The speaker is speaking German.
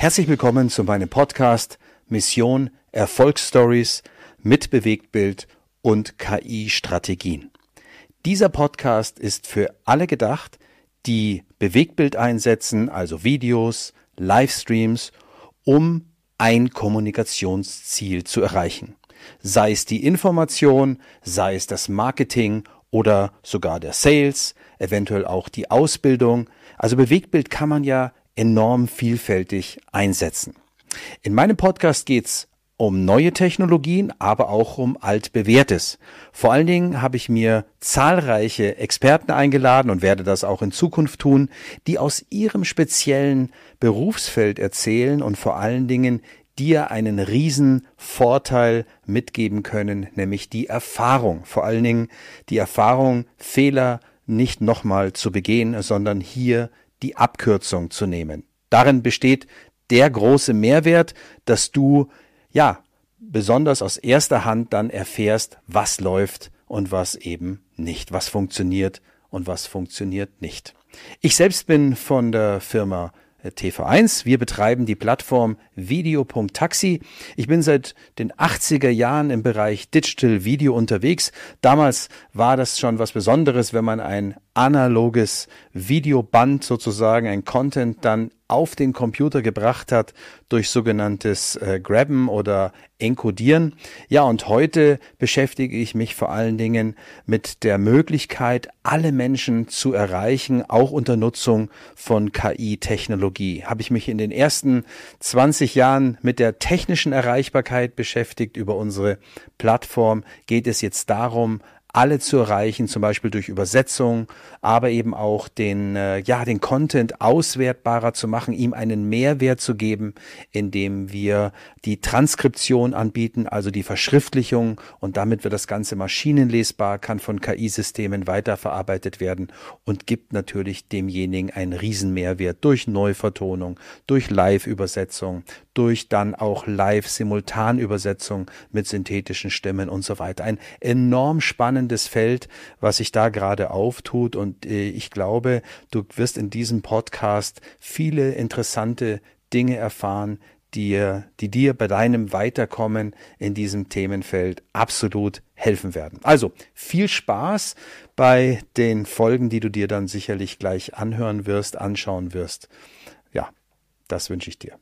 Herzlich willkommen zu meinem Podcast Mission Erfolgsstories mit Bewegtbild und KI-Strategien. Dieser Podcast ist für alle gedacht, die Bewegtbild einsetzen, also Videos, Livestreams, um ein Kommunikationsziel zu erreichen. Sei es die Information, sei es das Marketing oder sogar der Sales, eventuell auch die Ausbildung. Also Bewegtbild kann man ja enorm vielfältig einsetzen. In meinem Podcast geht's um neue Technologien, aber auch um altbewährtes. Vor allen Dingen habe ich mir zahlreiche Experten eingeladen und werde das auch in Zukunft tun, die aus ihrem speziellen Berufsfeld erzählen und vor allen Dingen dir einen riesen Vorteil mitgeben können, nämlich die Erfahrung. Vor allen Dingen die Erfahrung, Fehler nicht nochmal zu begehen, sondern hier die Abkürzung zu nehmen. Darin besteht der große Mehrwert, dass du, ja, besonders aus erster Hand dann erfährst, was läuft und was eben nicht, was funktioniert und was funktioniert nicht. Ich selbst bin von der Firma TV1. Wir betreiben die Plattform video.taxi. Ich bin seit den 80er Jahren im Bereich Digital Video unterwegs. Damals war das schon was Besonderes, wenn man ein analoges Videoband sozusagen, ein Content dann auf den Computer gebracht hat durch sogenanntes äh, Grabben oder Encodieren. Ja, und heute beschäftige ich mich vor allen Dingen mit der Möglichkeit, alle Menschen zu erreichen, auch unter Nutzung von KI-Technologie. Habe ich mich in den ersten 20 Jahren mit der technischen Erreichbarkeit beschäftigt. Über unsere Plattform geht es jetzt darum, alle zu erreichen, zum Beispiel durch Übersetzung, aber eben auch den, äh, ja, den Content auswertbarer zu machen, ihm einen Mehrwert zu geben, indem wir die Transkription anbieten, also die Verschriftlichung und damit wird das Ganze maschinenlesbar, kann von KI-Systemen weiterverarbeitet werden und gibt natürlich demjenigen einen Riesenmehrwert durch Neuvertonung, durch Live-Übersetzung, durch dann auch Live-Simultanübersetzung mit synthetischen Stimmen und so weiter. Ein enorm spannendes Feld, was sich da gerade auftut und äh, ich glaube, du wirst in diesem Podcast viele interessante Dinge erfahren, die, die dir bei deinem Weiterkommen in diesem Themenfeld absolut helfen werden. Also viel Spaß bei den Folgen, die du dir dann sicherlich gleich anhören wirst, anschauen wirst. Ja, das wünsche ich dir.